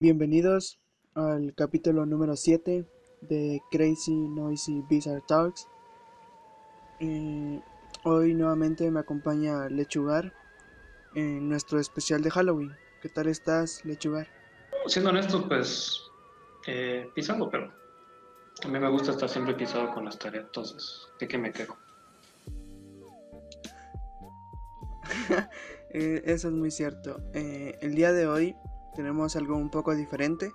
Bienvenidos al capítulo número 7 de Crazy Noisy Bizarre Talks. Eh, hoy nuevamente me acompaña Lechugar en nuestro especial de Halloween. ¿Qué tal estás, Lechugar? Siendo honesto, pues eh, pisando, pero a mí me gusta estar siempre pisado con las tareas, entonces, ¿de qué me quejo? Eh, eso es muy cierto. El día de hoy tenemos algo un poco diferente.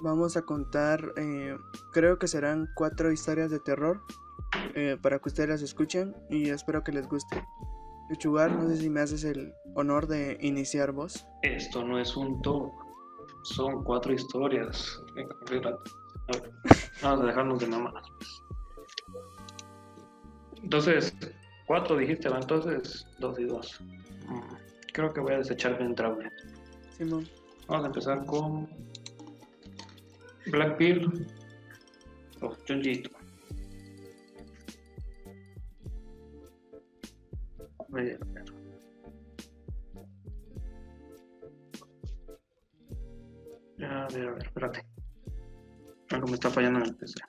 Vamos a contar, eh, creo que serán cuatro historias de terror eh, para que ustedes las escuchen y espero que les guste. Lechugar, no sé si me haces el honor de iniciar vos. Esto no es un top, son cuatro historias. Vamos a dejarnos de pues. Entonces, cuatro dijiste, ¿va? Entonces, dos y dos. Mm, Creo que voy a desechar bien Traube. Simón. Vamos a empezar con Black Pill o Junjito. Muy bien, a ver. A ver, espérate. Algo me está fallando en el PC.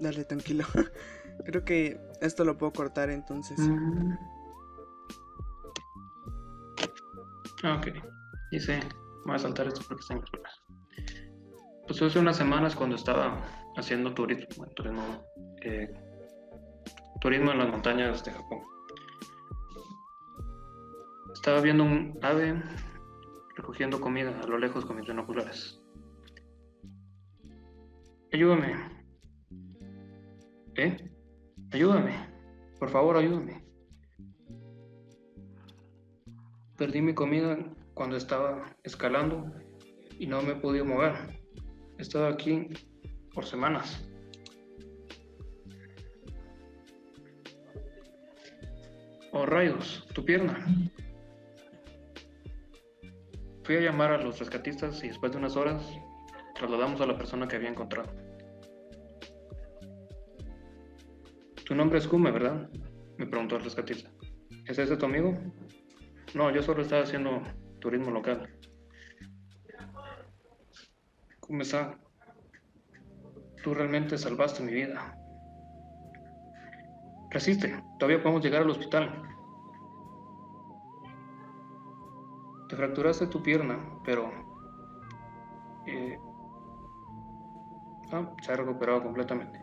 Dale, tranquilo. creo que esto lo puedo cortar entonces. Mm. Ok, dice, voy a saltar esto porque está en. Pues hace unas semanas cuando estaba haciendo turismo, turismo, eh, turismo en las montañas de Japón. Estaba viendo un ave recogiendo comida a lo lejos con mis binoculares. Ayúdame. ¿Eh? Ayúdame. Por favor, ayúdame. Perdí mi comida cuando estaba escalando y no me he podido mover. He estado aquí por semanas. Oh rayos, tu pierna. Fui a llamar a los rescatistas y después de unas horas trasladamos a la persona que había encontrado. Tu nombre es Kume, ¿verdad? Me preguntó el rescatista. ¿Es ese tu amigo? No, yo solo estaba haciendo turismo local. ¿Cómo está? Tú realmente salvaste mi vida. Resiste, todavía podemos llegar al hospital. Te fracturaste tu pierna, pero... eh, ah, se ha recuperado completamente.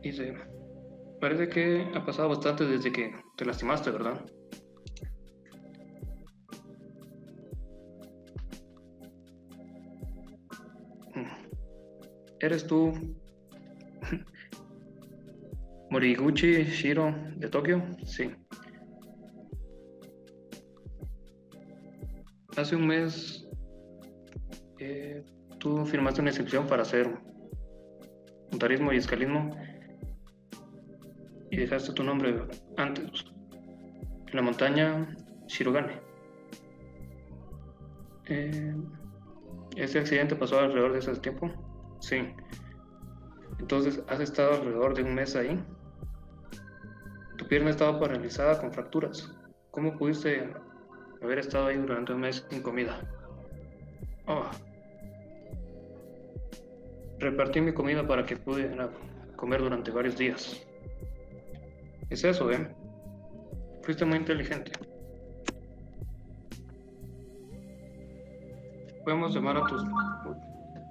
Dice, Parece que ha pasado bastante desde que te lastimaste, ¿verdad? Mm. ¿Eres tú Moriguchi Shiro de Tokio? Sí. Hace un mes eh, tú firmaste una inscripción para hacer montarismo y escalismo y dejaste tu nombre antes. En la montaña Shirogane. Eh, ¿Ese accidente pasó alrededor de ese tiempo? Sí. Entonces, ¿has estado alrededor de un mes ahí? Tu pierna estaba paralizada con fracturas. ¿Cómo pudiste haber estado ahí durante un mes sin comida? Oh. Repartí mi comida para que pudiera comer durante varios días. Es eso, ¿eh? Fuiste muy inteligente. Podemos llamar a tus...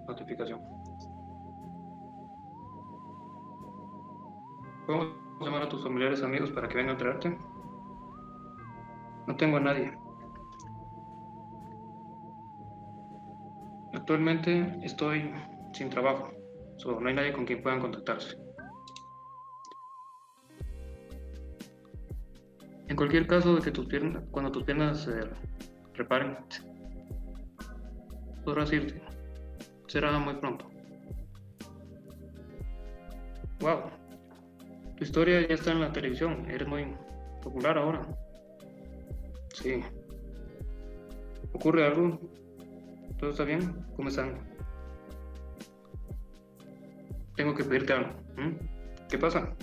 Notificación. ¿Podemos llamar a tus familiares amigos para que vengan a traerte? No tengo a nadie. Actualmente estoy sin trabajo. So, no hay nadie con quien puedan contactarse. Cualquier caso de que tus piernas, cuando tus piernas se reparen, podrás irte. Será muy pronto. Wow, tu historia ya está en la televisión. Eres muy popular ahora. Sí. ¿Ocurre algo? ¿Todo está bien? ¿Cómo están? Tengo que pedirte algo. ¿m? ¿Qué pasa?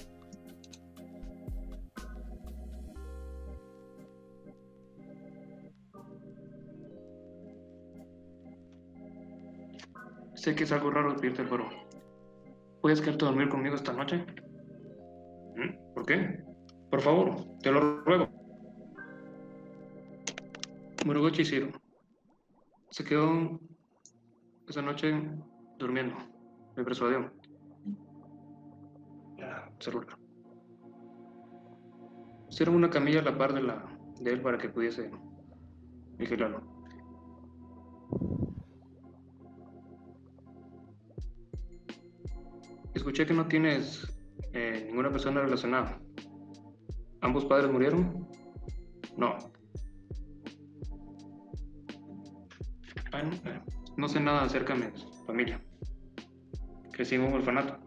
Sé que es algo raro pedirte, pero ¿puedes quedarte a dormir conmigo esta noche? ¿Mm? ¿Por qué? Por favor, te lo ruego. Muruguchi Ciro se quedó esa noche durmiendo. Me persuadió. celular. Hicieron una camilla a la par de, la, de él para que pudiese vigilarlo. Escuché que no tienes eh, ninguna persona relacionada. ¿Ambos padres murieron? No. No sé nada acerca de mi familia. Crecí en un orfanato.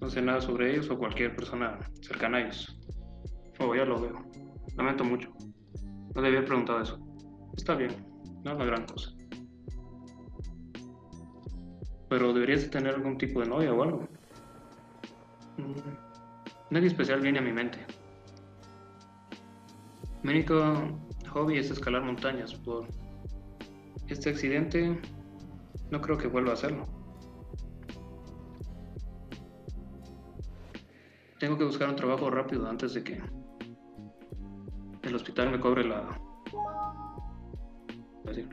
No sé nada sobre ellos o cualquier persona cercana a ellos. Oh, ya lo veo. Lamento mucho. No debía haber preguntado eso. Está bien, no es una gran cosa. Pero deberías tener algún tipo de novia o algo. Nadie especial viene a mi mente. Mi único hobby es escalar montañas. Por este accidente, no creo que vuelva a hacerlo. Tengo que buscar un trabajo rápido antes de que el hospital me cobre la,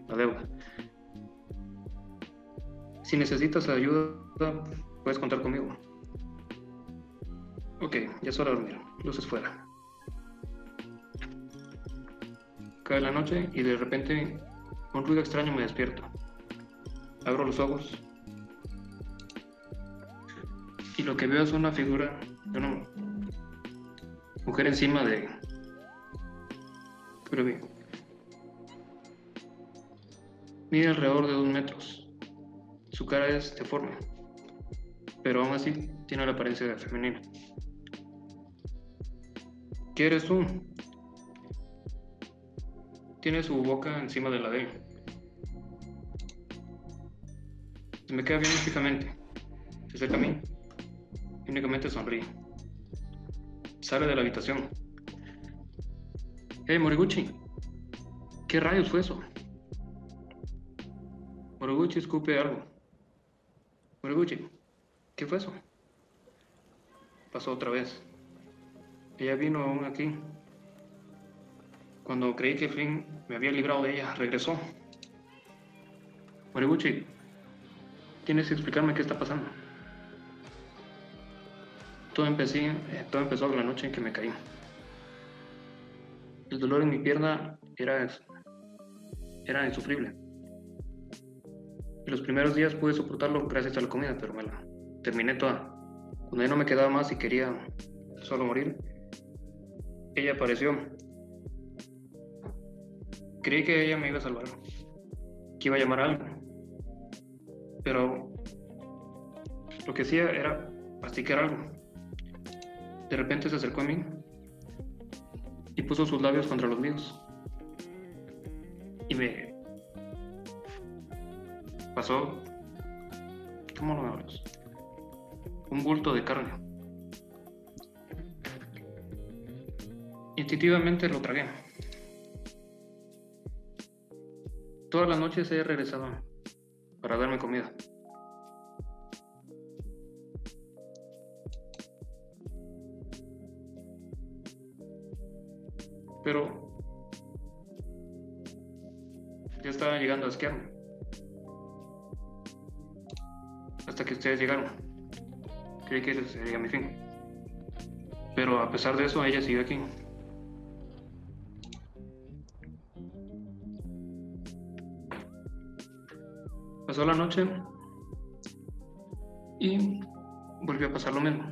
la deuda. Si necesitas ayuda, puedes contar conmigo. Ok, ya es hora de dormir. Luces fuera. Cae la noche y de repente un ruido extraño me despierto. Abro los ojos y lo que veo es una figura de una mujer encima de... Pero bien. Mide alrededor de dos metros. Su cara es deforme, pero aún así tiene la apariencia de femenina. ¿Qué eres tú? Tiene su boca encima de la de él. Me queda bien fijamente. Se acerca a mí. Y únicamente sonríe. Sale de la habitación. Hey, Moriguchi. ¿Qué rayos fue eso? Moriguchi escupe algo. Moriguchi, ¿qué fue eso? Pasó otra vez. Ella vino aún aquí. Cuando creí que Flynn me había librado de ella, regresó. Moriguchi, tienes que explicarme qué está pasando. Todo, empecé, eh, todo empezó la noche en que me caí. El dolor en mi pierna era, era insufrible. Los primeros días pude soportarlo gracias a la comida, pero me la terminé toda. Cuando ya no me quedaba más y quería solo morir, ella apareció. Creí que ella me iba a salvar, que iba a llamar a alguien. Pero lo que hacía era masticar algo. De repente se acercó a mí y puso sus labios contra los míos. Y me pasó, ¿cómo lo vemos? Un bulto de carne. Instintivamente lo tragué. Todas las noches he regresado para darme comida. Pero ya estaba llegando a esquiarme. Hasta que ustedes llegaron. Creí que ese sería mi fin. Pero a pesar de eso, ella sigue aquí. Pasó la noche y volvió a pasar lo mismo.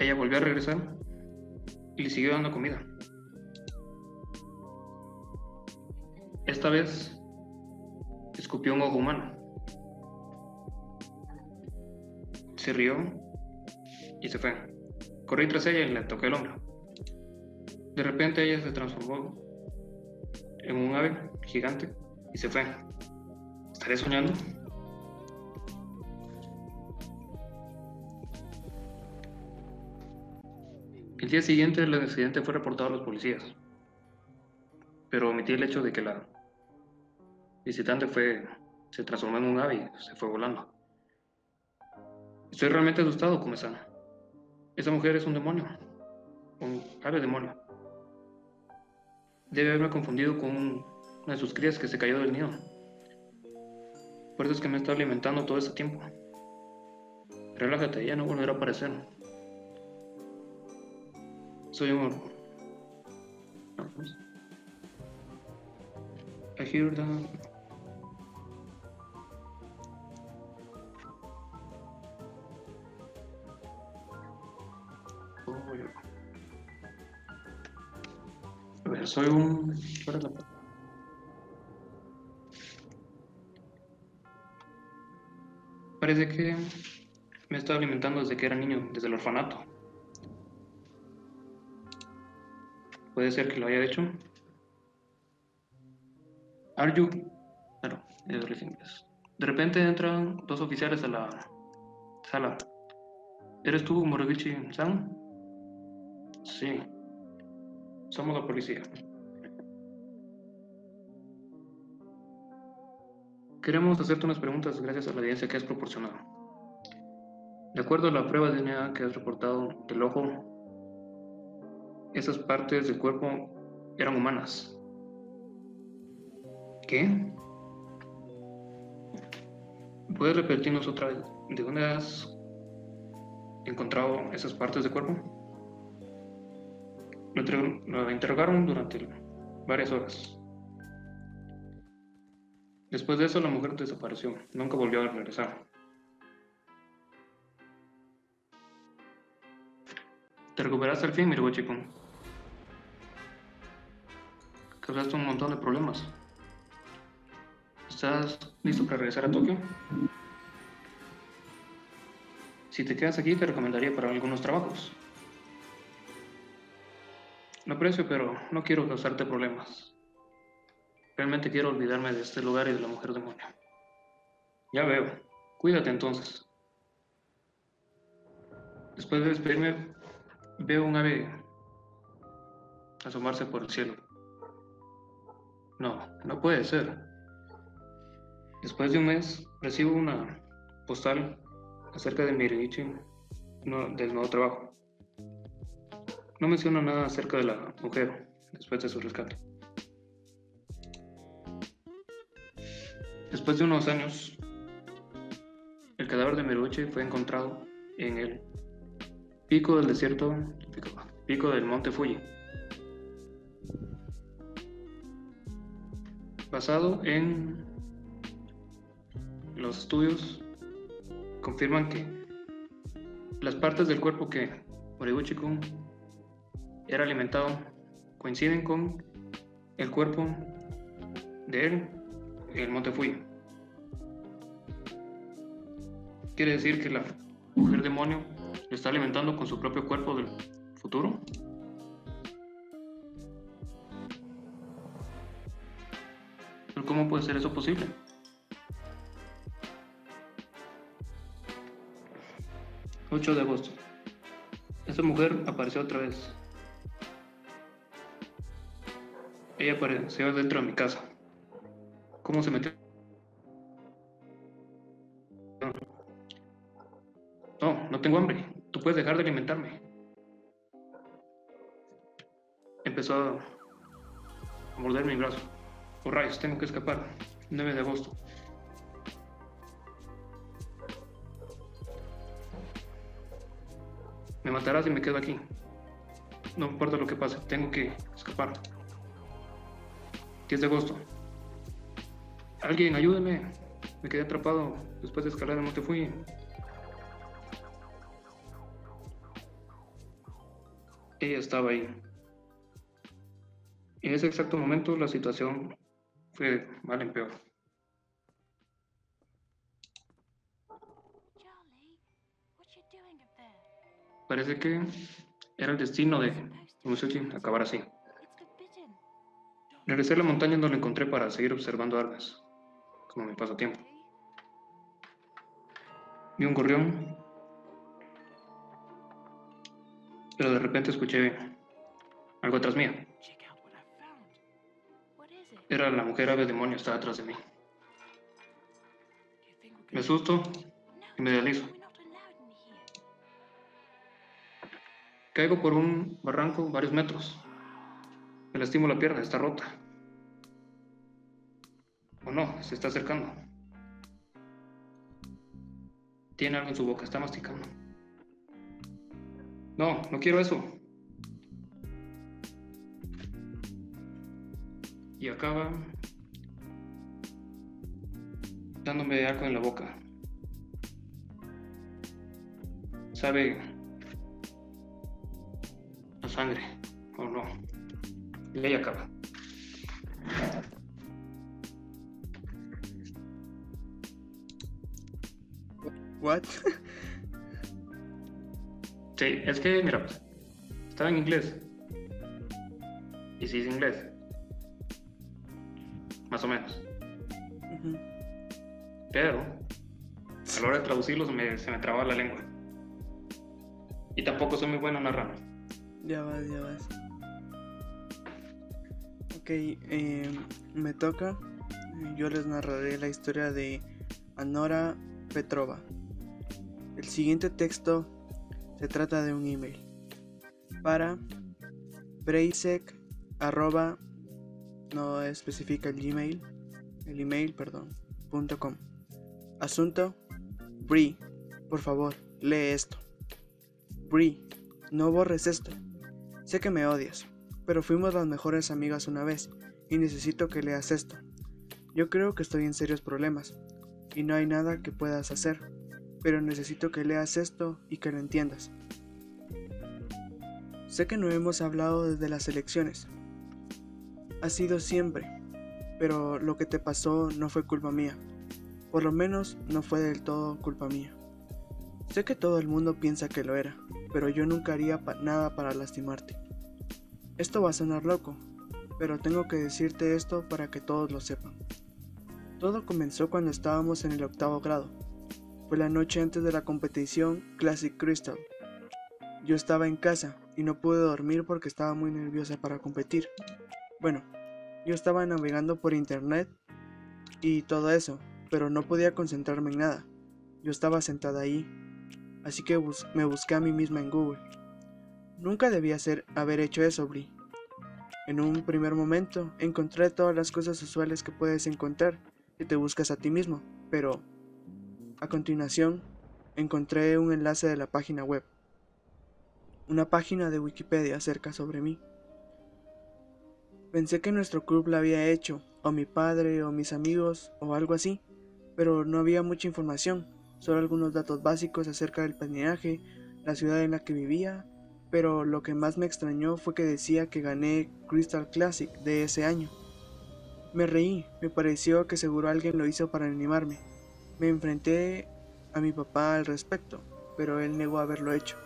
Ella volvió a regresar y le siguió dando comida. Esta vez escupió un ojo humano. Se rió y se fue. Corrí tras ella y le toqué el hombro. De repente ella se transformó en un ave gigante y se fue. ¿Estaré soñando? El día siguiente el accidente fue reportado a los policías, pero omití el hecho de que la visitante fue, se transformó en un ave y se fue volando. Estoy realmente asustado, Kume-san. Esa mujer es un demonio, un ave demonio. Debe haberme confundido con una de sus crías que se cayó del nido. Por eso es que me está alimentando todo este tiempo. Relájate, ya no volverá a aparecer. Soy un... I hear that... soy un... Parece que me he estado alimentando desde que era niño, desde el orfanato. Puede ser que lo haya hecho. Are you? Es De repente entran dos oficiales a la sala. ¿Eres tú, Moroguchi-san? Sí. Somos la policía. Queremos hacerte unas preguntas gracias a la evidencia que has proporcionado. De acuerdo a la prueba de DNA que has reportado del ojo, esas partes del cuerpo eran humanas. ¿Qué? ¿Puedes repetirnos otra vez de dónde has encontrado esas partes del cuerpo? Lo, interrogaron durante varias horas. Después de eso, la mujer desapareció. Nunca volvió a regresar. Te recuperaste al fin, mi chico. Causaste un montón de problemas. ¿Estás listo para regresar a Tokio? Si te quedas aquí, te recomendaría para algunos trabajos. Lo aprecio, pero no quiero causarte problemas. Realmente quiero olvidarme de este lugar y de la mujer demonio. Ya veo. Cuídate entonces. Después de despedirme, Veo un ave asomarse por el cielo. No, no puede ser. Después de un mes, recibo una postal acerca de mi no, del nuevo trabajo. No menciona nada acerca de la mujer después de su rescate. Después de unos años, el cadáver de Miruichi fue encontrado en el Pico del desierto, pico, del monte Fuji. Basado en los estudios, confirman que las partes del cuerpo que Moriguchi-kun era alimentado coinciden con el cuerpo de él el monte Fuji. Quiere decir que la mujer demonio ¿Le está alimentando con su propio cuerpo del futuro? ¿Pero cómo puede ser eso posible? ...8 de agosto... ...esa mujer apareció otra vez... ...ella apareció dentro de mi casa... ¿Cómo se metió? No, no tengo hambre tú puedes dejar de alimentarme. Empezó a morder mi brazo. Oh rayos, tengo que escapar. 9 de agosto. Me matarás y me quedo aquí. No importa lo que pase, tengo que escapar. 10 de agosto. Alguien, ayúdeme. Me quedé atrapado después de escalar el te fui. ella estaba ahí. En ese exacto momento la situación fue mal en peor. Parece que era el destino de Musuki acabar así. Regresé a la montaña donde lo encontré para seguir observando árboles, como mi pasatiempo. Vi un gorrión pero de repente escuché algo atrás mía. Era la mujer ave demonio, estaba atrás de mí. Me asusto y me deslizo. Caigo por un barranco varios metros. Me lastimo la pierna, está rota. O no, se está acercando. Tiene algo en su boca, está masticando. No, no quiero eso. Y acaba dándome algo en la boca. Sabe la sangre, o no. Y ahí acaba. What? Sí, es que, mira, pues, estaba en inglés. Y sí es inglés. Más o menos. Pero, a la hora de traducirlo se me, se me la lengua. Y tampoco soy muy bueno narrando. Ya vas, ya vas. Ok, eh, me toca. Yo les narraré la historia de Anora Petrova. El siguiente texto se trata de un email. Para breisek arroba no especifica el email el email perdón punto com. Asunto Bri por favor lee esto. Bri no borres esto. Sé que me odias pero fuimos las mejores amigas una vez y necesito que leas esto. Yo creo que estoy en serios problemas y no hay nada que puedas hacer pero necesito que leas esto y que lo entiendas. Sé que no hemos hablado desde las elecciones. Ha sido siempre, pero lo que te pasó no fue culpa mía. Por lo menos no fue del todo culpa mía. Sé que todo el mundo piensa que lo era, pero yo nunca haría nada para lastimarte. Esto va a sonar loco, pero tengo que decirte esto para que todos lo sepan. Todo comenzó cuando estábamos en el octavo grado. Fue la noche antes de la competición Classic Crystal. Yo estaba en casa y no pude dormir porque estaba muy nerviosa para competir. Bueno, yo estaba navegando por internet y todo eso, pero no podía concentrarme en nada. Yo estaba sentada ahí, así que me busqué a mí misma en Google. Nunca debía hacer, haber hecho eso, Bri. En un primer momento encontré todas las cosas usuales que puedes encontrar si te buscas a ti mismo, pero a continuación, encontré un enlace de la página web. Una página de Wikipedia acerca sobre mí. Pensé que nuestro club la había hecho, o mi padre, o mis amigos, o algo así, pero no había mucha información, solo algunos datos básicos acerca del patinaje, la ciudad en la que vivía, pero lo que más me extrañó fue que decía que gané Crystal Classic de ese año. Me reí, me pareció que seguro alguien lo hizo para animarme. Me enfrenté a mi papá al respecto, pero él negó haberlo hecho.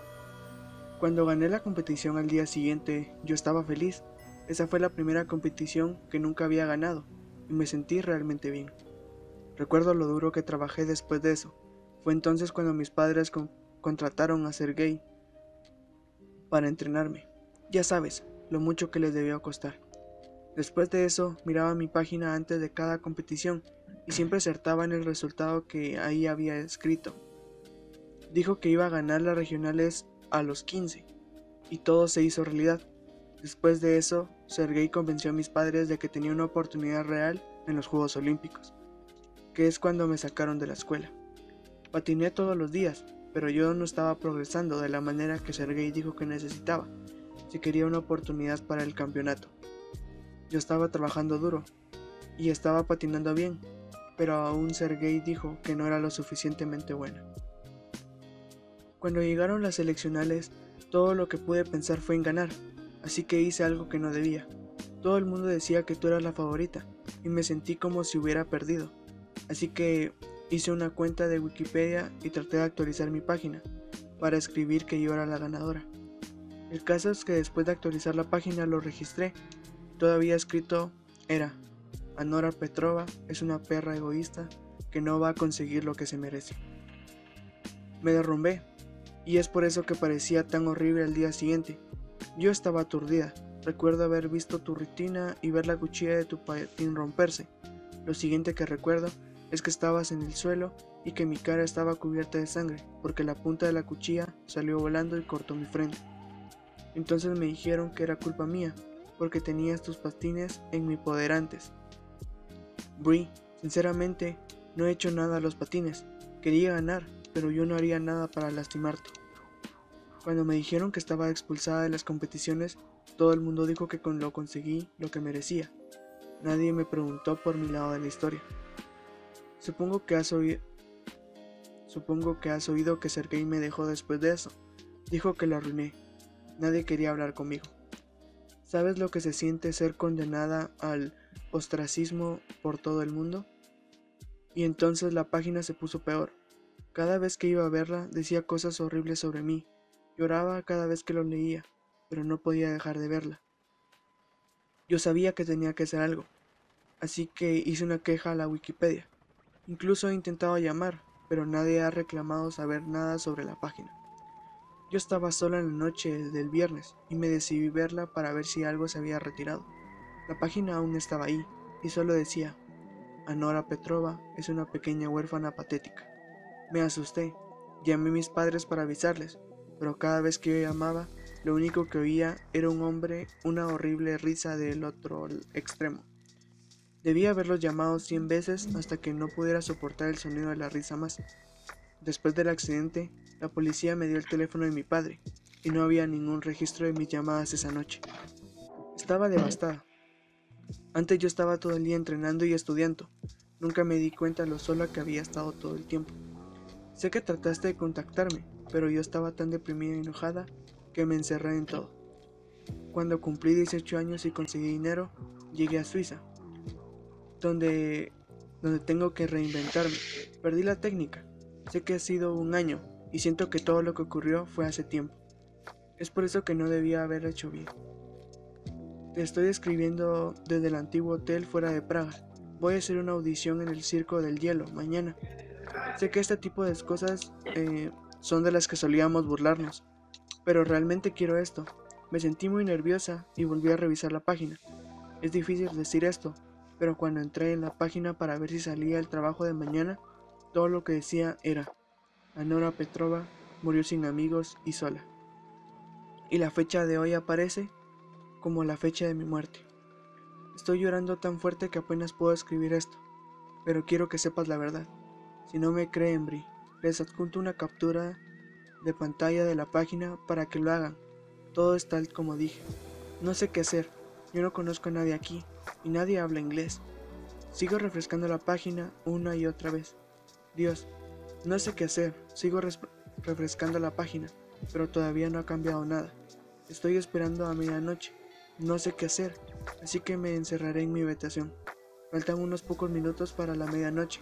Cuando gané la competición al día siguiente, yo estaba feliz. Esa fue la primera competición que nunca había ganado y me sentí realmente bien. Recuerdo lo duro que trabajé después de eso. Fue entonces cuando mis padres con- contrataron a Sergey para entrenarme. Ya sabes, lo mucho que les debió costar. Después de eso, miraba mi página antes de cada competición y siempre acertaba en el resultado que ahí había escrito. Dijo que iba a ganar las regionales a los 15 y todo se hizo realidad. Después de eso, Sergey convenció a mis padres de que tenía una oportunidad real en los Juegos Olímpicos, que es cuando me sacaron de la escuela. Patiné todos los días, pero yo no estaba progresando de la manera que Sergey dijo que necesitaba, si quería una oportunidad para el campeonato. Yo estaba trabajando duro y estaba patinando bien, pero aún Sergey dijo que no era lo suficientemente buena. Cuando llegaron las seleccionales, todo lo que pude pensar fue en ganar, así que hice algo que no debía. Todo el mundo decía que tú eras la favorita, y me sentí como si hubiera perdido. Así que hice una cuenta de Wikipedia y traté de actualizar mi página, para escribir que yo era la ganadora. El caso es que después de actualizar la página lo registré. Todavía escrito era, Anora Petrova es una perra egoísta que no va a conseguir lo que se merece. Me derrumbé, y es por eso que parecía tan horrible al día siguiente. Yo estaba aturdida. Recuerdo haber visto tu rutina y ver la cuchilla de tu patín romperse. Lo siguiente que recuerdo es que estabas en el suelo y que mi cara estaba cubierta de sangre porque la punta de la cuchilla salió volando y cortó mi frente. Entonces me dijeron que era culpa mía porque tenía estos patines en mi poder antes. Brie, sinceramente, no he hecho nada a los patines. Quería ganar, pero yo no haría nada para lastimarte. Cuando me dijeron que estaba expulsada de las competiciones, todo el mundo dijo que con lo conseguí lo que merecía. Nadie me preguntó por mi lado de la historia. Supongo que has oído Supongo que has oído que Sergei me dejó después de eso. Dijo que lo arruiné. Nadie quería hablar conmigo. ¿Sabes lo que se siente ser condenada al ostracismo por todo el mundo? Y entonces la página se puso peor. Cada vez que iba a verla decía cosas horribles sobre mí. Lloraba cada vez que lo leía, pero no podía dejar de verla. Yo sabía que tenía que hacer algo, así que hice una queja a la Wikipedia. Incluso he intentado llamar, pero nadie ha reclamado saber nada sobre la página. Yo estaba sola en la noche del viernes y me decidí verla para ver si algo se había retirado. La página aún estaba ahí y solo decía, Anora Petrova es una pequeña huérfana patética. Me asusté, llamé a mis padres para avisarles, pero cada vez que yo llamaba, lo único que oía era un hombre, una horrible risa del otro extremo. Debía haberlos llamado cien veces hasta que no pudiera soportar el sonido de la risa más. Después del accidente, la policía me dio el teléfono de mi padre y no había ningún registro de mis llamadas esa noche. Estaba devastada. Antes yo estaba todo el día entrenando y estudiando. Nunca me di cuenta lo sola que había estado todo el tiempo. Sé que trataste de contactarme, pero yo estaba tan deprimida y enojada que me encerré en todo. Cuando cumplí 18 años y conseguí dinero, llegué a Suiza, donde, donde tengo que reinventarme. Perdí la técnica. Sé que ha sido un año y siento que todo lo que ocurrió fue hace tiempo. Es por eso que no debía haber hecho bien. Estoy escribiendo desde el antiguo hotel fuera de Praga. Voy a hacer una audición en el Circo del Hielo mañana. Sé que este tipo de cosas eh, son de las que solíamos burlarnos, pero realmente quiero esto. Me sentí muy nerviosa y volví a revisar la página. Es difícil decir esto, pero cuando entré en la página para ver si salía el trabajo de mañana, todo lo que decía era, Anora Petrova murió sin amigos y sola. Y la fecha de hoy aparece como la fecha de mi muerte. Estoy llorando tan fuerte que apenas puedo escribir esto, pero quiero que sepas la verdad. Si no me creen, Bri, les adjunto una captura de pantalla de la página para que lo hagan. Todo es tal como dije. No sé qué hacer. Yo no conozco a nadie aquí y nadie habla inglés. Sigo refrescando la página una y otra vez. Dios, no sé qué hacer. Sigo refrescando la página, pero todavía no ha cambiado nada. Estoy esperando a medianoche. No sé qué hacer, así que me encerraré en mi habitación. Faltan unos pocos minutos para la medianoche.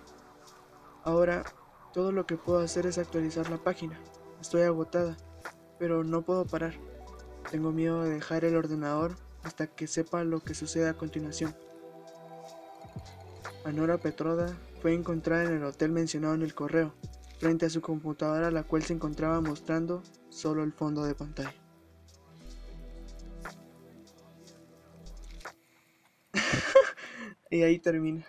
Ahora, todo lo que puedo hacer es actualizar la página. Estoy agotada, pero no puedo parar. Tengo miedo de dejar el ordenador hasta que sepa lo que sucede a continuación. Anora Petroda fue encontrada en el hotel mencionado en el correo, frente a su computadora la cual se encontraba mostrando solo el fondo de pantalla. Y ahí termina.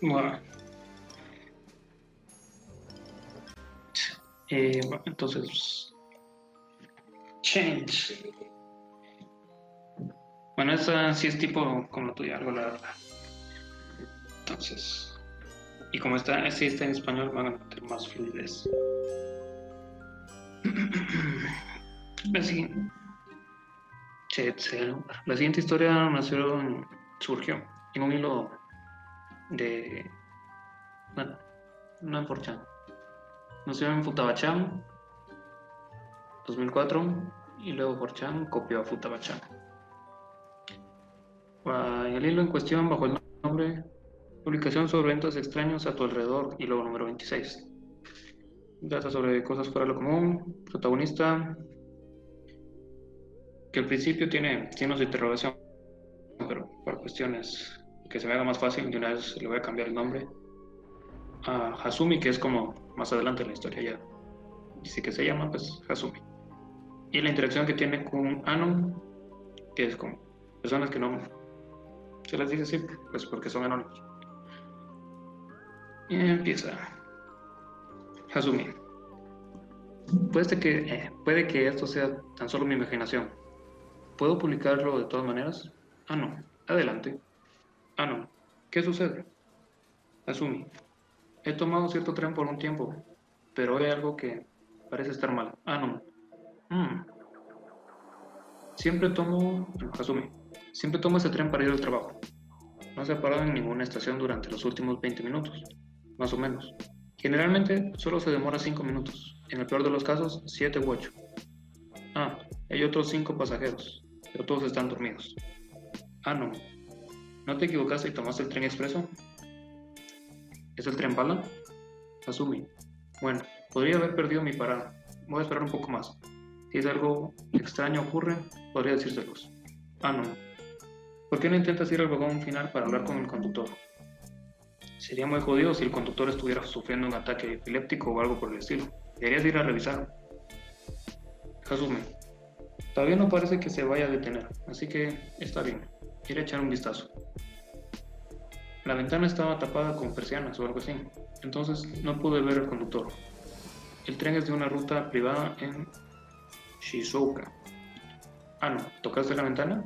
Bueno. Eh, entonces Change. Bueno, esa sí es tipo como tuya, algo la verdad. Entonces, y como está, sí está en español, van a meter más fluidez. La siguiente, la siguiente historia nació, surgió en un hilo de. Bueno, no en Forchan. Nació en Futabacham 2004 y luego Forchan copió a Futabachan. En el hilo en cuestión, bajo el nombre Publicación sobre eventos extraños a tu alrededor luego número 26. Data sobre cosas fuera lo común, protagonista, que al principio tiene signos de interrogación, pero por cuestiones que se me haga más fácil, de una vez le voy a cambiar el nombre a Hasumi, que es como más adelante en la historia ya. Dice que se llama, pues, Hasumi y la interacción que tiene con Anon, que es con personas que no, Se les dice así, pues porque son anónimos. Y empieza. Hasumi. Puede que, eh, puede que esto sea tan solo mi imaginación. ¿Puedo publicarlo de todas maneras? Ah, no. Adelante. Ah, no. ¿Qué sucede? Asumi. He tomado cierto tren por un tiempo, pero hay algo que parece estar mal. Ah, no. Hmm. Siempre tomo... Asumi. Siempre tomo ese tren para ir al trabajo. No se ha parado en ninguna estación durante los últimos 20 minutos, más o menos. Generalmente solo se demora 5 minutos, en el peor de los casos 7 u 8. Ah, hay otros 5 pasajeros, pero todos están dormidos. Ah, no. ¿No te equivocaste y tomaste el tren expreso? ¿Es el tren bala? Asumi. Bueno, podría haber perdido mi parada. Voy a esperar un poco más. Si es algo extraño ocurre, podría decírselos. Ah, no. ¿Por qué no intentas ir al vagón final para hablar con el conductor? Sería muy jodido si el conductor estuviera sufriendo un ataque epiléptico o algo por el estilo. Deberías ir a revisar. Hasume. Todavía no parece que se vaya a detener, así que está bien. Iré a echar un vistazo. La ventana estaba tapada con persianas o algo así, entonces no pude ver al conductor. El tren es de una ruta privada en Shizuoka. Ah, no, ¿tocaste la ventana?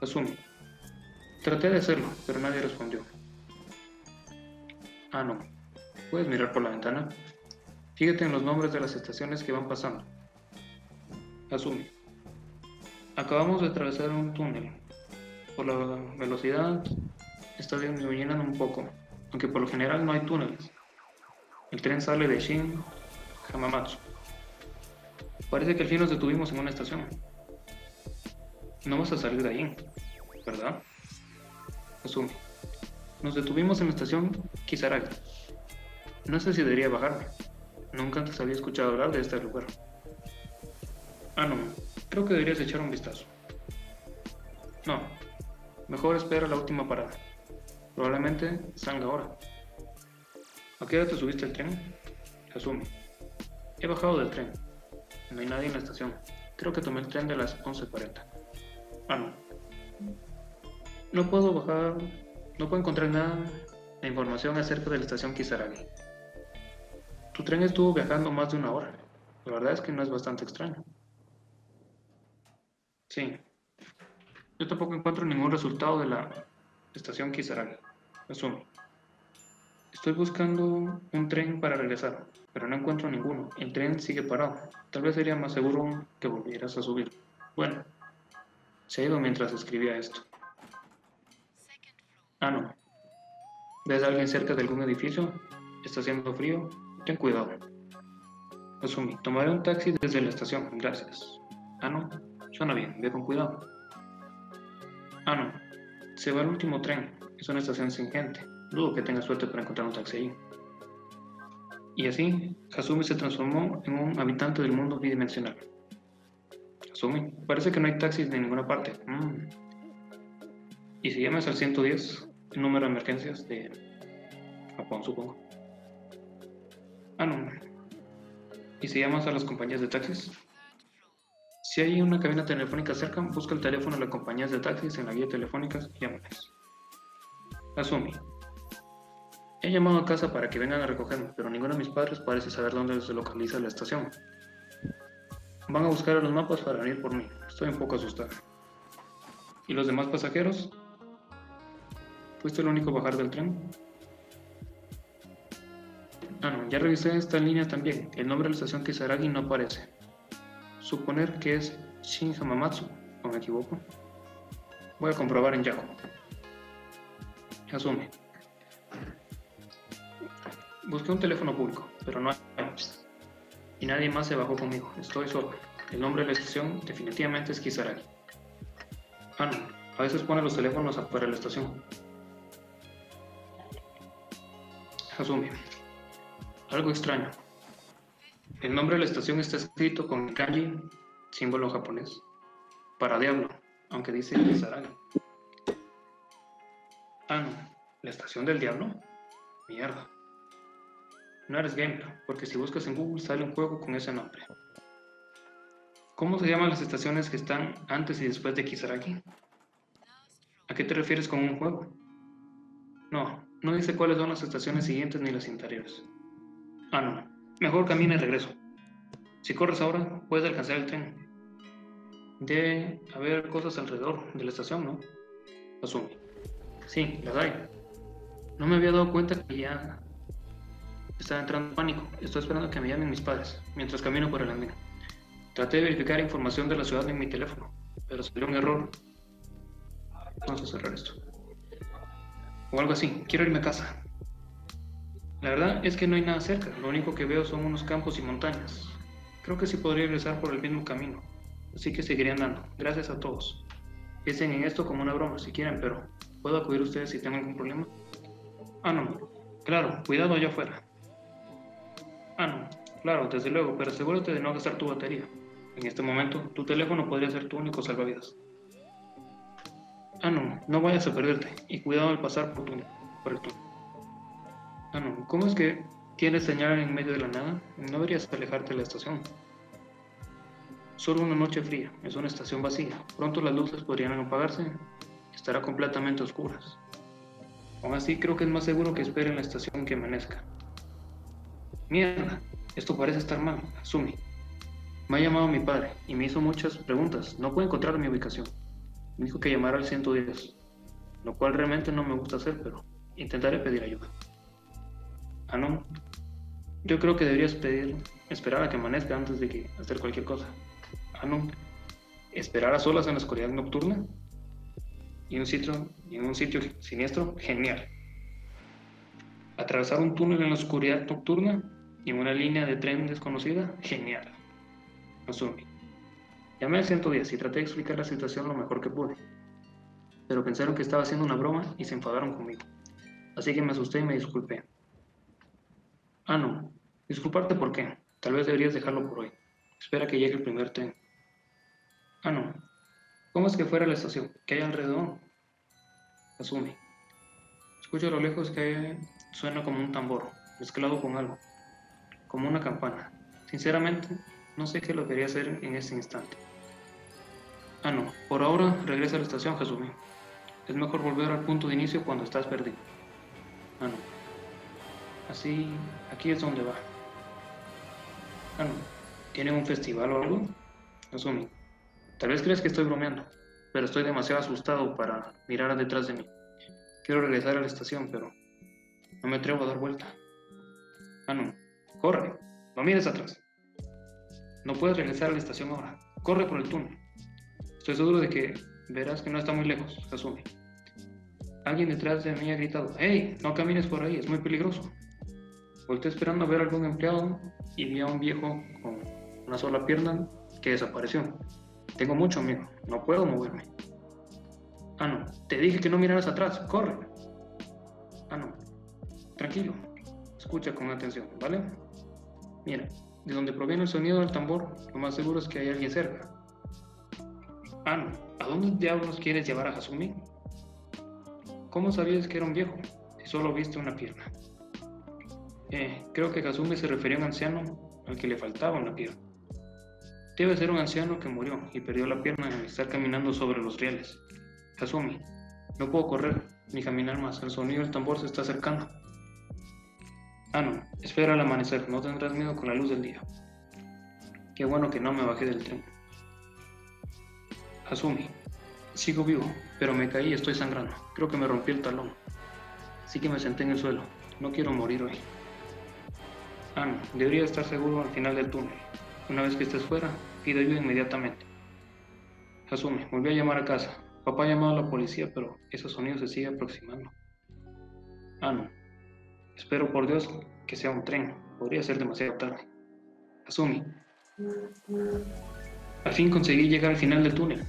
Asumi. Traté de hacerlo, pero nadie respondió. Ah, no. ¿Puedes mirar por la ventana? Fíjate en los nombres de las estaciones que van pasando. Asumi. Acabamos de atravesar un túnel. Por la velocidad está disminuyendo un poco, aunque por lo general no hay túneles. El tren sale de Shin Hamamatsu. Parece que al fin nos detuvimos en una estación. No vas a salir de ahí, ¿verdad? Asumi. Nos detuvimos en la estación Kisaragi. No sé si debería bajarme. Nunca antes había escuchado hablar de este lugar. Ah, no. Creo que deberías echar un vistazo. No. Mejor espera la última parada. Probablemente salga ahora. ¿A qué hora te subiste al tren? Asumi. He bajado del tren. No hay nadie en la estación. Creo que tomé el tren de las 11.40. Ah, no. No puedo bajar no puedo encontrar nada de información acerca de la estación Kisaragi. Tu tren estuvo viajando más de una hora. La verdad es que no es bastante extraño. Sí. Yo tampoco encuentro ningún resultado de la estación Kisaragi. Asumo. Estoy buscando un tren para regresar, pero no encuentro ninguno. El tren sigue parado. Tal vez sería más seguro que volvieras a subir. Bueno, se ha ido mientras escribía esto. Ah, no. ¿Ves a alguien cerca de algún edificio? ¿Está haciendo frío? Ten cuidado. Asumi, tomaré un taxi desde la estación, gracias. Ah, no. Suena bien, ve con cuidado. Ah, no. Se va el último tren. Es una estación sin gente. Dudo que tenga suerte para encontrar un taxi ahí. Y así, Hasumi se transformó en un habitante del mundo bidimensional. Hasumi, parece que no hay taxis de ninguna parte. Mm. Y si llamas al 110, el número de emergencias de Japón, supongo. Ah, no. ¿Y si llamas a las compañías de taxis? Si hay una cabina telefónica cerca, busca el teléfono de las compañías de taxis en la guía telefónica y llámales. Asumi. He llamado a casa para que vengan a recogerme, pero ninguno de mis padres parece saber dónde se localiza la estación. Van a buscar los mapas para venir por mí. Estoy un poco asustada. ¿Y los demás pasajeros? ¿Fuiste el único a bajar del tren? Ah, no, ya revisé esta línea también. El nombre de la estación Kisaragi no aparece. Suponer que es Shin Hamamatsu, o me equivoco. Voy a comprobar en Yahoo. Asume. Busqué un teléfono público, pero no hay. Y nadie más se bajó conmigo. Estoy solo. El nombre de la estación definitivamente es Kisaragi. Ah, no. A veces pone los teléfonos afuera de la estación. Hasumi. Algo extraño. El nombre de la estación está escrito con kanji, símbolo japonés, para diablo, aunque dice Kisaragi. Ah, no. ¿La estación del diablo? Mierda. No eres gamer, porque si buscas en Google sale un juego con ese nombre. ¿Cómo se llaman las estaciones que están antes y después de Kisaragi? ¿A qué te refieres con un juego? No, no dice cuáles son las estaciones siguientes ni las interiores. Ah, no. Mejor camina y regreso. Si corres ahora, puedes alcanzar el tren. Debe haber cosas alrededor de la estación, ¿no? Asume. Sí, las hay. No me había dado cuenta que ya estaba entrando en pánico. Estoy esperando que me llamen mis padres mientras camino por el andén. Traté de verificar información de la ciudad en mi teléfono, pero salió un error. Vamos a cerrar esto. O algo así. Quiero irme a casa. La verdad es que no hay nada cerca. Lo único que veo son unos campos y montañas. Creo que sí podría regresar por el mismo camino. Así que seguiré andando. Gracias a todos. Piensen en esto como una broma si quieren, pero ¿puedo acudir a ustedes si tengo algún problema? Ah, no. Claro, cuidado allá afuera. Ah, no. Claro, desde luego, pero asegúrate de no gastar tu batería. En este momento, tu teléfono podría ser tu único salvavidas. Ah, no, no vayas a perderte. Y cuidado al pasar por, tu, por el túnel. Ah, no, ¿cómo es que tienes señal en medio de la nada? No deberías alejarte de la estación. Solo una noche fría, es una estación vacía. Pronto las luces podrían apagarse. Estará completamente oscuras. Aún así, creo que es más seguro que espere en la estación que amanezca. Mierda, esto parece estar mal, Asumi. Me ha llamado mi padre y me hizo muchas preguntas. No puedo encontrar mi ubicación. Me dijo que llamara al 110, lo cual realmente no me gusta hacer, pero intentaré pedir ayuda. Ah, no. Yo creo que deberías pedir, esperar a que amanezca antes de que hacer cualquier cosa. Ah, no. Esperar a solas en la oscuridad nocturna y un sitio, en un sitio siniestro, genial. Atravesar un túnel en la oscuridad nocturna y una línea de tren desconocida, genial. Asumi. Llamé al 110 y traté de explicar la situación lo mejor que pude. Pero pensaron que estaba haciendo una broma y se enfadaron conmigo. Así que me asusté y me disculpé. Ah, no. Disculparte por qué. Tal vez deberías dejarlo por hoy. Espera que llegue el primer tren. Ah, no. ¿Cómo es que fuera la estación? ¿Qué hay alrededor? Asume. Escucho a lo lejos que suena como un tambor, mezclado con algo, como una campana. Sinceramente, no sé qué lo quería hacer en este instante. Ah, no. Por ahora, regresa a la estación, Jesús. Es mejor volver al punto de inicio cuando estás perdido. Ah, no. Así, aquí es donde va. Ah, no. ¿Tiene un festival o algo? Asumi. Tal vez crees que estoy bromeando, pero estoy demasiado asustado para mirar detrás de mí. Quiero regresar a la estación, pero no me atrevo a dar vuelta. Ah, no. Corre. No mires atrás. No puedes regresar a la estación ahora. Corre por el túnel. Estoy seguro de que verás que no está muy lejos, Kasumi. Alguien detrás de mí ha gritado, ¡Hey! No camines por ahí, es muy peligroso. Volté esperando a ver a algún empleado y vi a un viejo con una sola pierna que desapareció. Tengo mucho miedo, no puedo moverme. Ah, no, te dije que no miraras atrás, corre. Ah, no, tranquilo, escucha con atención, ¿vale? Mira, de donde proviene el sonido del tambor, lo más seguro es que hay alguien cerca. Ah, no. ¿A dónde diablos quieres llevar a Hasumi? ¿Cómo sabías que era un viejo si solo viste una pierna? Eh, creo que Hasumi se refería a un anciano al que le faltaba una pierna. Debe ser un anciano que murió y perdió la pierna al estar caminando sobre los rieles. Hasumi, no puedo correr ni caminar más. El sonido del tambor se está acercando. Ah, no, espera al amanecer, no tendrás miedo con la luz del día. Qué bueno que no me bajé del tren. Asumi, sigo vivo, pero me caí y estoy sangrando. Creo que me rompí el talón. Así que me senté en el suelo. No quiero morir hoy. Ah, no, debería estar seguro al final del túnel. Una vez que estés fuera, pido ayuda inmediatamente. Asumi, volví a llamar a casa. Papá ha llamado a la policía, pero ese sonido se sigue aproximando. Ah, no, Espero por Dios que sea un tren. Podría ser demasiado tarde. Asumi. Al fin conseguí llegar al final del túnel.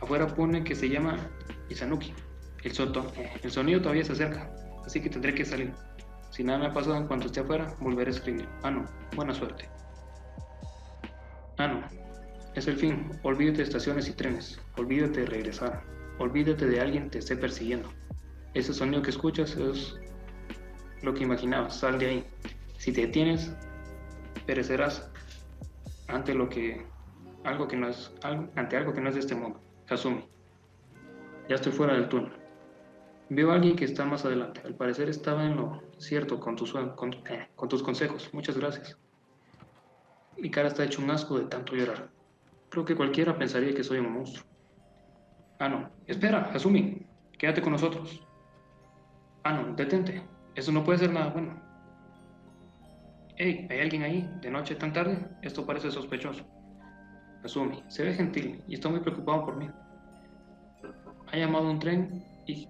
Afuera pone que se llama Isanuki. El, soto, el sonido todavía se acerca, así que tendré que salir. Si nada me ha pasado en cuanto esté afuera, volveré a escribir. Ah, no. Buena suerte. Ah, no. Es el fin. Olvídate de estaciones y trenes. Olvídate de regresar. Olvídate de alguien que te esté persiguiendo. Ese sonido que escuchas es lo que imaginabas, sal de ahí. Si te detienes, perecerás ante lo que algo que no es ante algo que no es de este mundo. Kasumi. ya estoy fuera del túnel. Veo a alguien que está más adelante. Al parecer estaba en lo cierto con tus, con, eh, con tus consejos. Muchas gracias. Mi cara está hecho un asco de tanto llorar. Creo que cualquiera pensaría que soy un monstruo. Ah, no. Espera, Asumi. Quédate con nosotros. Ah, no. Detente. Eso no puede ser nada bueno. Hey, ¿hay alguien ahí? ¿De noche tan tarde? Esto parece sospechoso. Asumi, se ve gentil y está muy preocupado por mí. Ha llamado un tren y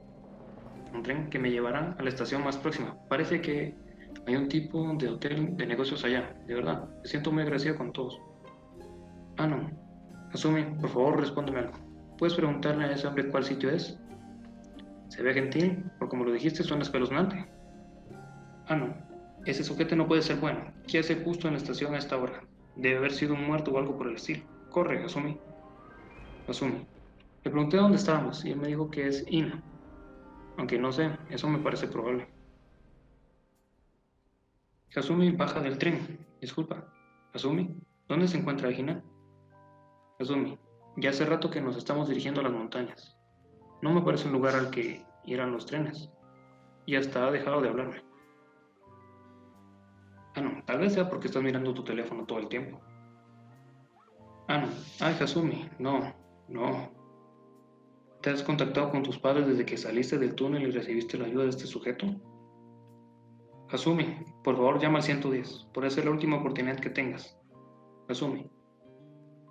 un tren que me llevará a la estación más próxima. Parece que hay un tipo de hotel de negocios allá, de verdad. Me siento muy agradecido con todos. Ah, no. Asumi, por favor, respóndeme algo. ¿Puedes preguntarle a ese hombre cuál sitio es? Se ve gentil, por como lo dijiste, suena espeluznante. Ah, no. Ese sujeto no puede ser bueno. ¿Qué hace justo en la estación a esta hora? Debe haber sido un muerto o algo por el estilo. Corre, Asumi. Asumi. Le pregunté dónde estábamos y él me dijo que es Ina. Aunque no sé, eso me parece probable. Asumi baja del tren. Disculpa. Asumi, ¿dónde se encuentra Ina? Asumi, ya hace rato que nos estamos dirigiendo a las montañas. No me parece un lugar al que irán los trenes. Y hasta ha dejado de hablarme. Ah, no, tal vez sea porque estás mirando tu teléfono todo el tiempo. Ah, no. Ay, Hasumi, no, no. ¿Te has contactado con tus padres desde que saliste del túnel y recibiste la ayuda de este sujeto? Hasumi, por favor llama al 110. Puede ser la última oportunidad que tengas. Hasumi.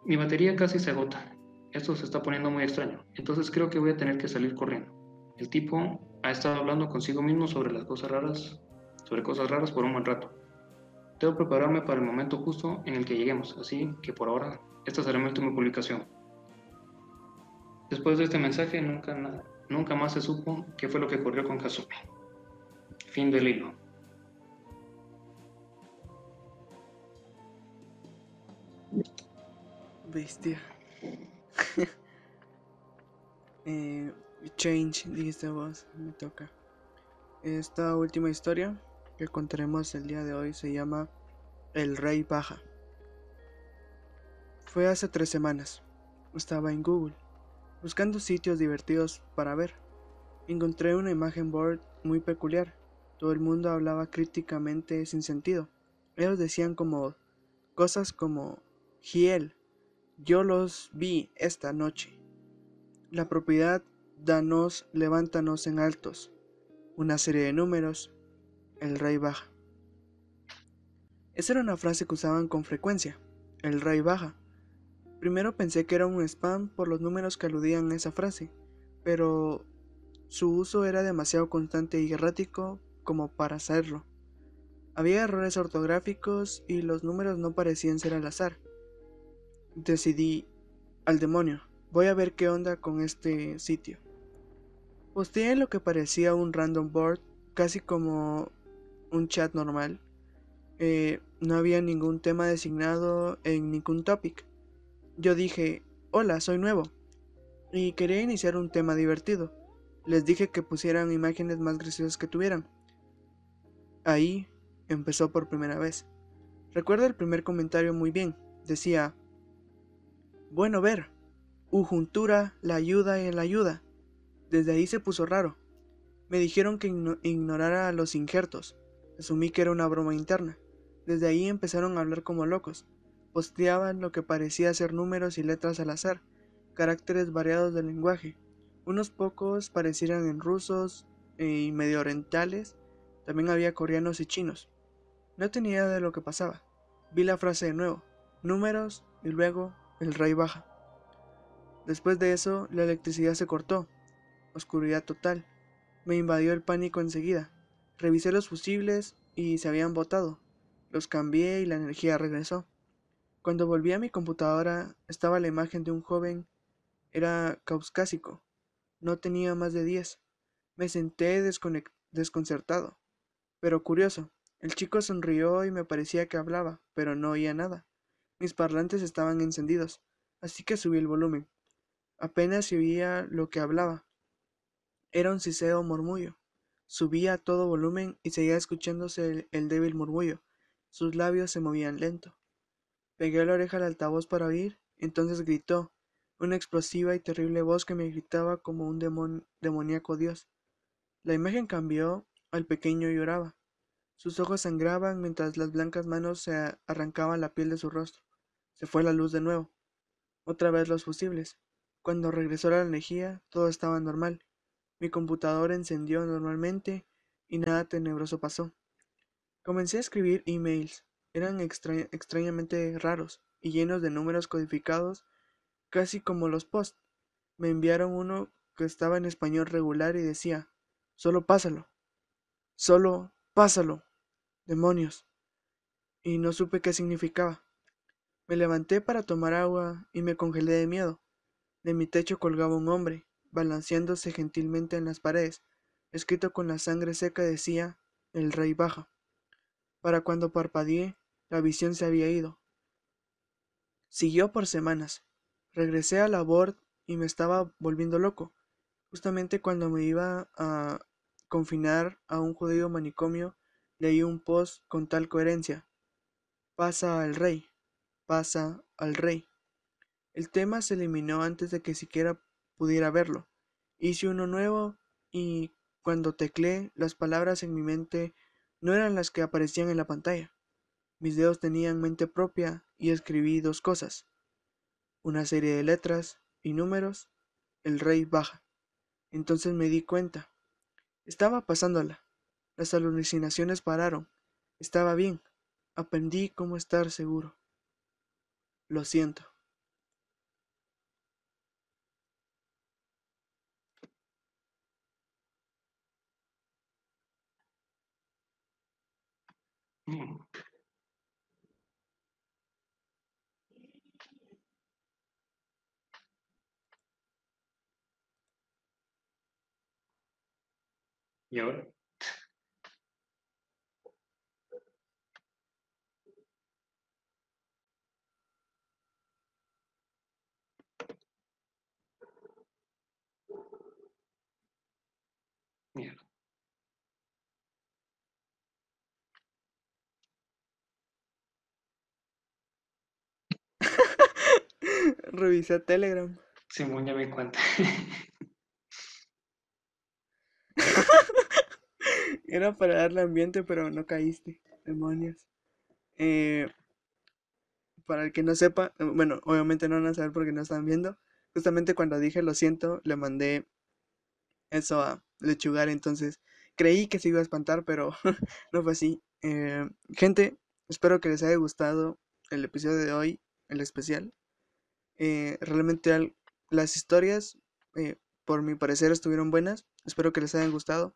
Mi batería casi se agota. Esto se está poniendo muy extraño. Entonces creo que voy a tener que salir corriendo. El tipo ha estado hablando consigo mismo sobre las cosas raras, sobre cosas raras por un buen rato. Debo prepararme para el momento justo en el que lleguemos, así que por ahora esta será mi última publicación. Después de este mensaje, nunca, nunca más se supo qué fue lo que ocurrió con Kazumi. Fin del hilo. Bestia. eh, change, dijiste vos, me toca. Esta última historia que contaremos el día de hoy se llama El Rey Baja. Fue hace tres semanas. Estaba en Google, buscando sitios divertidos para ver. Encontré una imagen board muy peculiar. Todo el mundo hablaba críticamente sin sentido. Ellos decían como cosas como Giel, yo los vi esta noche. La propiedad danos, levántanos en altos. Una serie de números. El rey baja. Esa era una frase que usaban con frecuencia. El rey baja. Primero pensé que era un spam por los números que aludían a esa frase, pero su uso era demasiado constante y errático como para hacerlo. Había errores ortográficos y los números no parecían ser al azar. Decidí, al demonio, voy a ver qué onda con este sitio. Posteé lo que parecía un random board, casi como un chat normal. Eh, no había ningún tema designado en ningún topic. Yo dije, hola, soy nuevo. Y quería iniciar un tema divertido. Les dije que pusieran imágenes más graciosas que tuvieran. Ahí empezó por primera vez. Recuerdo el primer comentario muy bien. Decía, bueno ver, Ujuntura, la ayuda y la ayuda. Desde ahí se puso raro. Me dijeron que ignorara los injertos. Asumí que era una broma interna. Desde ahí empezaron a hablar como locos posteaban lo que parecía ser números y letras al azar, caracteres variados del lenguaje. Unos pocos parecieran en rusos y medio orientales, también había coreanos y chinos. No tenía idea de lo que pasaba. Vi la frase de nuevo, números y luego el rey baja. Después de eso, la electricidad se cortó. Oscuridad total. Me invadió el pánico enseguida. Revisé los fusibles y se habían botado. Los cambié y la energía regresó. Cuando volví a mi computadora estaba la imagen de un joven. Era caucásico. No tenía más de diez. Me senté desconcertado. Pero curioso. El chico sonrió y me parecía que hablaba, pero no oía nada. Mis parlantes estaban encendidos, así que subí el volumen. Apenas oía lo que hablaba. Era un siseo murmullo. Subía a todo volumen y seguía escuchándose el débil murmullo. Sus labios se movían lento. Pegué la oreja al altavoz para oír, entonces gritó, una explosiva y terrible voz que me gritaba como un demoníaco dios. La imagen cambió, al pequeño lloraba. Sus ojos sangraban mientras las blancas manos se arrancaban la piel de su rostro. Se fue la luz de nuevo. Otra vez los fusibles. Cuando regresó la energía, todo estaba normal. Mi computador encendió normalmente y nada tenebroso pasó. Comencé a escribir emails. Eran extrañamente raros y llenos de números codificados, casi como los posts. Me enviaron uno que estaba en español regular y decía, solo pásalo, solo pásalo, demonios. Y no supe qué significaba. Me levanté para tomar agua y me congelé de miedo. De mi techo colgaba un hombre, balanceándose gentilmente en las paredes. Escrito con la sangre seca decía, el rey baja. Para cuando parpadeé, la visión se había ido. Siguió por semanas. Regresé a la y me estaba volviendo loco. Justamente cuando me iba a confinar a un judío manicomio, leí un post con tal coherencia. Pasa al rey, pasa al rey. El tema se eliminó antes de que siquiera pudiera verlo. Hice uno nuevo y cuando teclé las palabras en mi mente no eran las que aparecían en la pantalla. Mis dedos tenían mente propia y escribí dos cosas. Una serie de letras y números. El rey baja. Entonces me di cuenta. Estaba pasándola. Las alucinaciones pararon. Estaba bien. Aprendí cómo estar seguro. Lo siento. Mm. ¿Y ahora? Mierda. Revisé Telegram. Simón, ya me cuenta. Era para darle ambiente, pero no caíste. Demonios. Eh, para el que no sepa, eh, bueno, obviamente no van a saber porque no están viendo. Justamente cuando dije lo siento, le mandé eso a lechugar. Entonces creí que se iba a espantar, pero no fue así. Eh, gente, espero que les haya gustado el episodio de hoy, el especial. realmente las historias, por mi parecer, estuvieron buenas. Espero que les hayan gustado